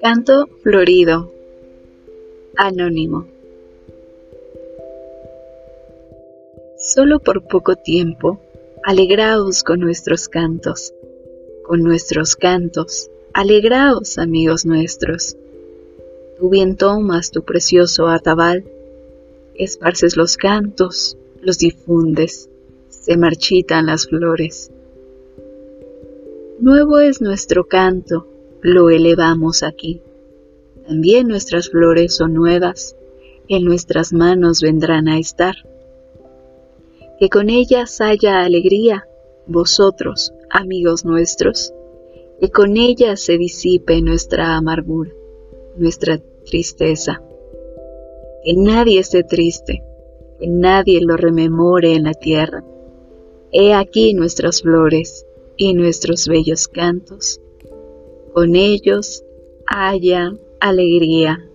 Canto florido. Anónimo. Solo por poco tiempo, alegraos con nuestros cantos, con nuestros cantos, alegraos amigos nuestros. Tú bien tomas tu precioso atabal, esparces los cantos, los difundes, se marchitan las flores. Nuevo es nuestro canto, lo elevamos aquí. También nuestras flores son nuevas, en nuestras manos vendrán a estar. Que con ellas haya alegría, vosotros, amigos nuestros, que con ellas se disipe nuestra amargura, nuestra tristeza. Que nadie esté triste, que nadie lo rememore en la tierra. He aquí nuestras flores y nuestros bellos cantos con ellos haya alegría.